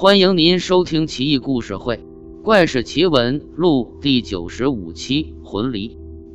欢迎您收听《奇异故事会·怪事奇闻录》第九十五期《魂离》。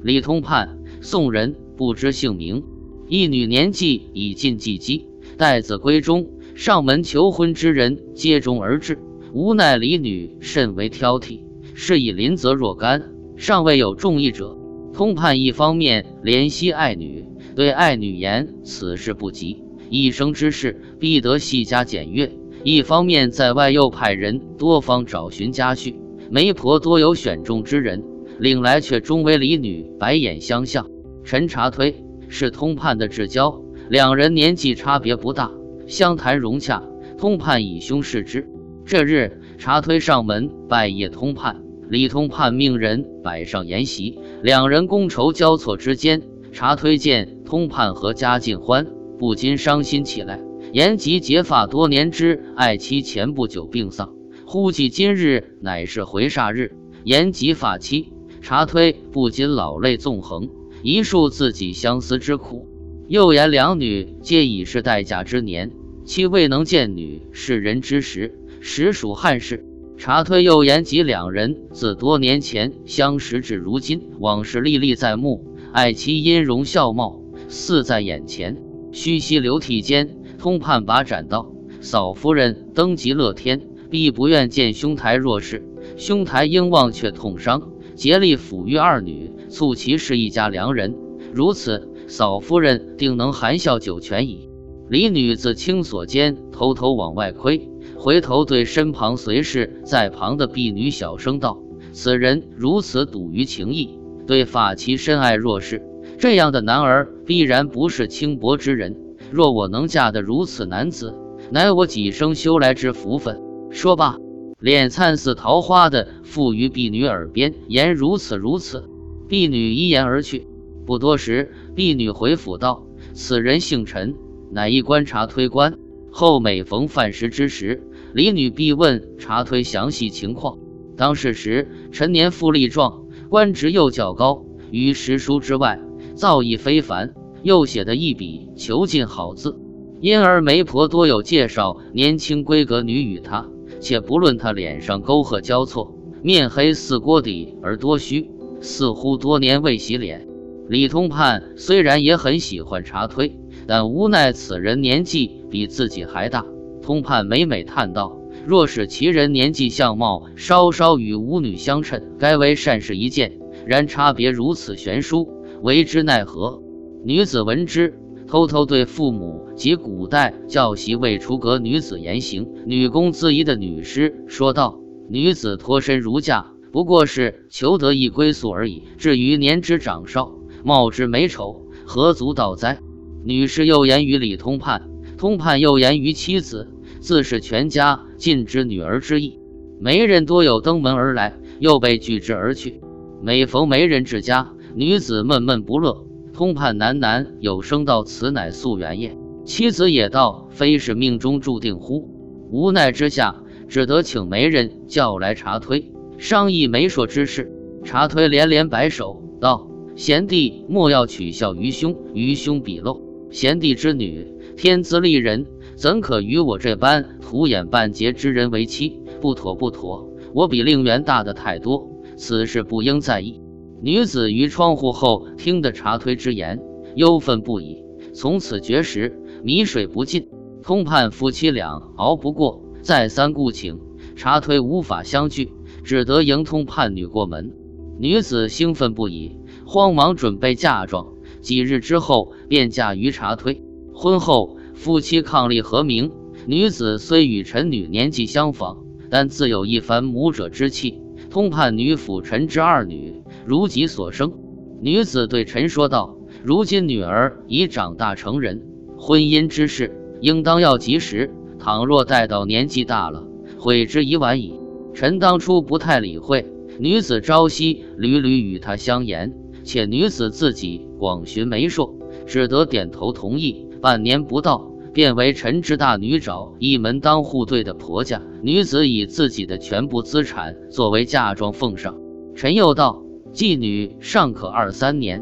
李通判，宋人，不知姓名。一女年纪已近及笄，待子闺中，上门求婚之人接踵而至。无奈李女甚为挑剔，是以临责若干，尚未有中意者。通判一方面怜惜爱女，对爱女言此事不急，一生之事必得细加检阅。一方面在外又派人多方找寻家婿，媒婆多有选中之人，领来却终为李女白眼相向。陈查推是通判的至交，两人年纪差别不大，相谈融洽。通判以兄视之。这日查推上门拜谒通判，李通判命人摆上筵席，两人觥筹交错之间，查推见通判和家尽欢，不禁伤心起来。延吉结发多年之爱妻前不久病丧，忽记今日乃是回煞日，延吉发妻，查推不禁老泪纵横，一述自己相思之苦。又言两女皆已是待嫁之年，妻未能见女，是人之时，实属憾事。查推又言及两人自多年前相识至如今，往事历历在目，爱妻音容笑貌似在眼前，虚息流涕间。通判把斩道：“嫂夫人登极乐天，必不愿见兄台弱势。兄台应忘却痛伤，竭力抚育二女，促其是一家良人。如此，嫂夫人定能含笑九泉矣。”李女自轻锁间偷偷往外窥，回头对身旁随侍在旁的婢女小声道：“此人如此笃于情义，对发妻深爱若是，这样的男儿必然不是轻薄之人。”若我能嫁得如此男子，乃我几生修来之福分。说罢，脸灿似桃花的附于婢女耳边，言如此如此。婢女依言而去。不多时，婢女回府道：“此人姓陈，乃一观察推官。”后每逢饭食之时，李女必问查推详细情况。当世时，陈年富力壮，官职又较高，于诗书之外，造诣非凡。又写的一笔遒劲好字，因而媒婆多有介绍年轻闺阁女与他。且不论他脸上沟壑交错，面黑似锅底而多须，似乎多年未洗脸。李通判虽然也很喜欢茶推，但无奈此人年纪比自己还大。通判每每叹道：“若是其人年纪相貌稍稍与吾女相称，该为善事一件。然差别如此悬殊，为之奈何？”女子闻之，偷偷对父母及古代教习未出阁女子言行、女工自疑的女师说道：“女子脱身如嫁，不过是求得一归宿而已。至于年之长少，貌之美丑，何足道哉？”女士又言于李通判，通判又言于妻子，自是全家尽知女儿之意。媒人多有登门而来，又被拒之而去。每逢媒人至家，女子闷闷不乐。通判喃喃有声道：“此乃夙缘也。”妻子也道：“非是命中注定乎？”无奈之下，只得请媒人叫来查推，商议媒妁之事。查推连连摆手道：“贤弟莫要取笑于兄，于兄鄙陋。贤弟之女，天资丽人，怎可与我这般土眼半截之人为妻？不妥，不妥！我比令媛大的太多，此事不应在意。”女子于窗户后听得查推之言，忧愤不已。从此绝食，米水不进。通判夫妻俩熬不过，再三顾请，查推无法相聚，只得迎通判女过门。女子兴奋不已，慌忙准备嫁妆。几日之后，便嫁于查推。婚后，夫妻伉俪和鸣。女子虽与陈女年纪相仿，但自有一番母者之气。通判女抚陈之二女。如己所生，女子对臣说道：“如今女儿已长大成人，婚姻之事应当要及时。倘若待到年纪大了，悔之已晚矣。”臣当初不太理会，女子朝夕屡屡与他相言，且女子自己广寻媒妁，只得点头同意。半年不到，便为臣之大女找一门当户对的婆家。女子以自己的全部资产作为嫁妆奉上。臣又道。妓女尚可二三年，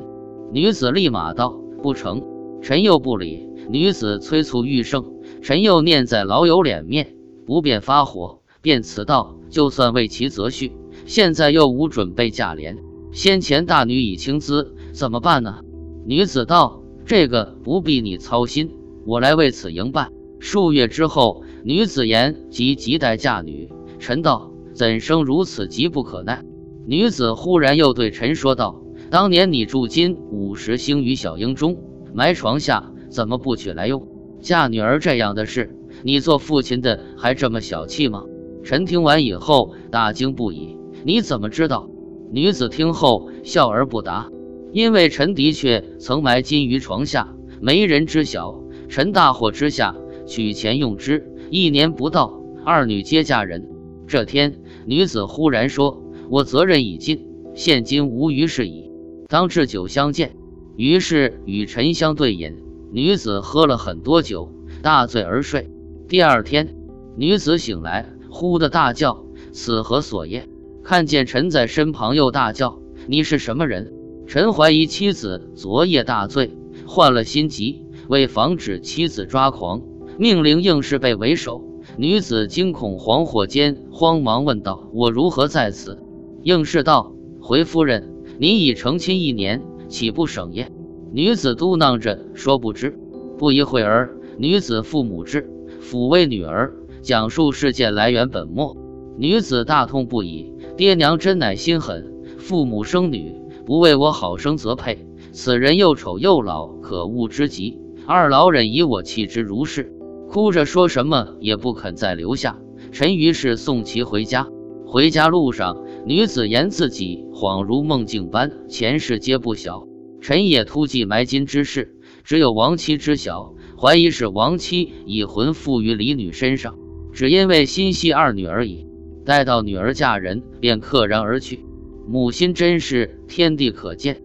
女子立马道：“不成。”臣又不理。女子催促欲胜，臣又念在老友脸面，不便发火，便辞道就算为其择婿，现在又无准备嫁廉，先前大女已倾资，怎么办呢？女子道：“这个不必你操心，我来为此营办。”数月之后，女子言即急待嫁女。臣道：“怎生如此急不可耐？”女子忽然又对臣说道：“当年你住金五十星于小英中，埋床下，怎么不取来用？嫁女儿这样的事，你做父亲的还这么小气吗？”臣听完以后大惊不已。你怎么知道？女子听后笑而不答。因为臣的确曾埋金于床下，没人知晓。臣大惑之下，取钱用之。一年不到，二女皆嫁人。这天，女子忽然说：“我责任已尽，现今无余事矣，当置酒相见。”于是与臣相对饮。女子喝了很多酒，大醉而睡。第二天，女子醒来，呼的大叫：“此何所业？”看见臣在身旁，又大叫：“你是什么人？”臣怀疑妻子昨夜大醉，患了心疾，为防止妻子抓狂，命令应氏被为首。女子惊恐惶惑间，慌忙问道：“我如何在此？”应是道：“回夫人，你已成亲一年，岂不省业？”女子嘟囔着说：“不知。”不一会儿，女子父母至，抚慰女儿，讲述事件来源本末。女子大痛不已，爹娘真乃心狠，父母生女。不为我好生则配，此人又丑又老，可恶之极。二老忍以我弃之如是，哭着说什么也不肯再留下。臣于是送其回家。回家路上，女子言自己恍如梦境般，前世皆不晓。陈也突记埋金之事，只有亡妻知晓，怀疑是亡妻已魂附于李女身上，只因为心系二女而已。待到女儿嫁人，便溘然而去。母亲真是天地可见。